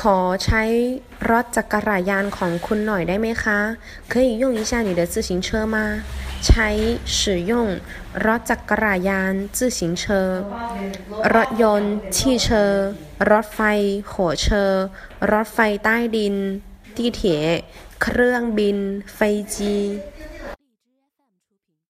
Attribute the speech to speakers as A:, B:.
A: ขอใช้รถจักรยานของคุณหน่อยได้ไหมคะ可以用一下你的自行车吗ใช้使用รถจักรยาน自行车รถยนต์汽车รถไฟ火车รถไฟใต้ดิน地铁เครื่องบิน飞机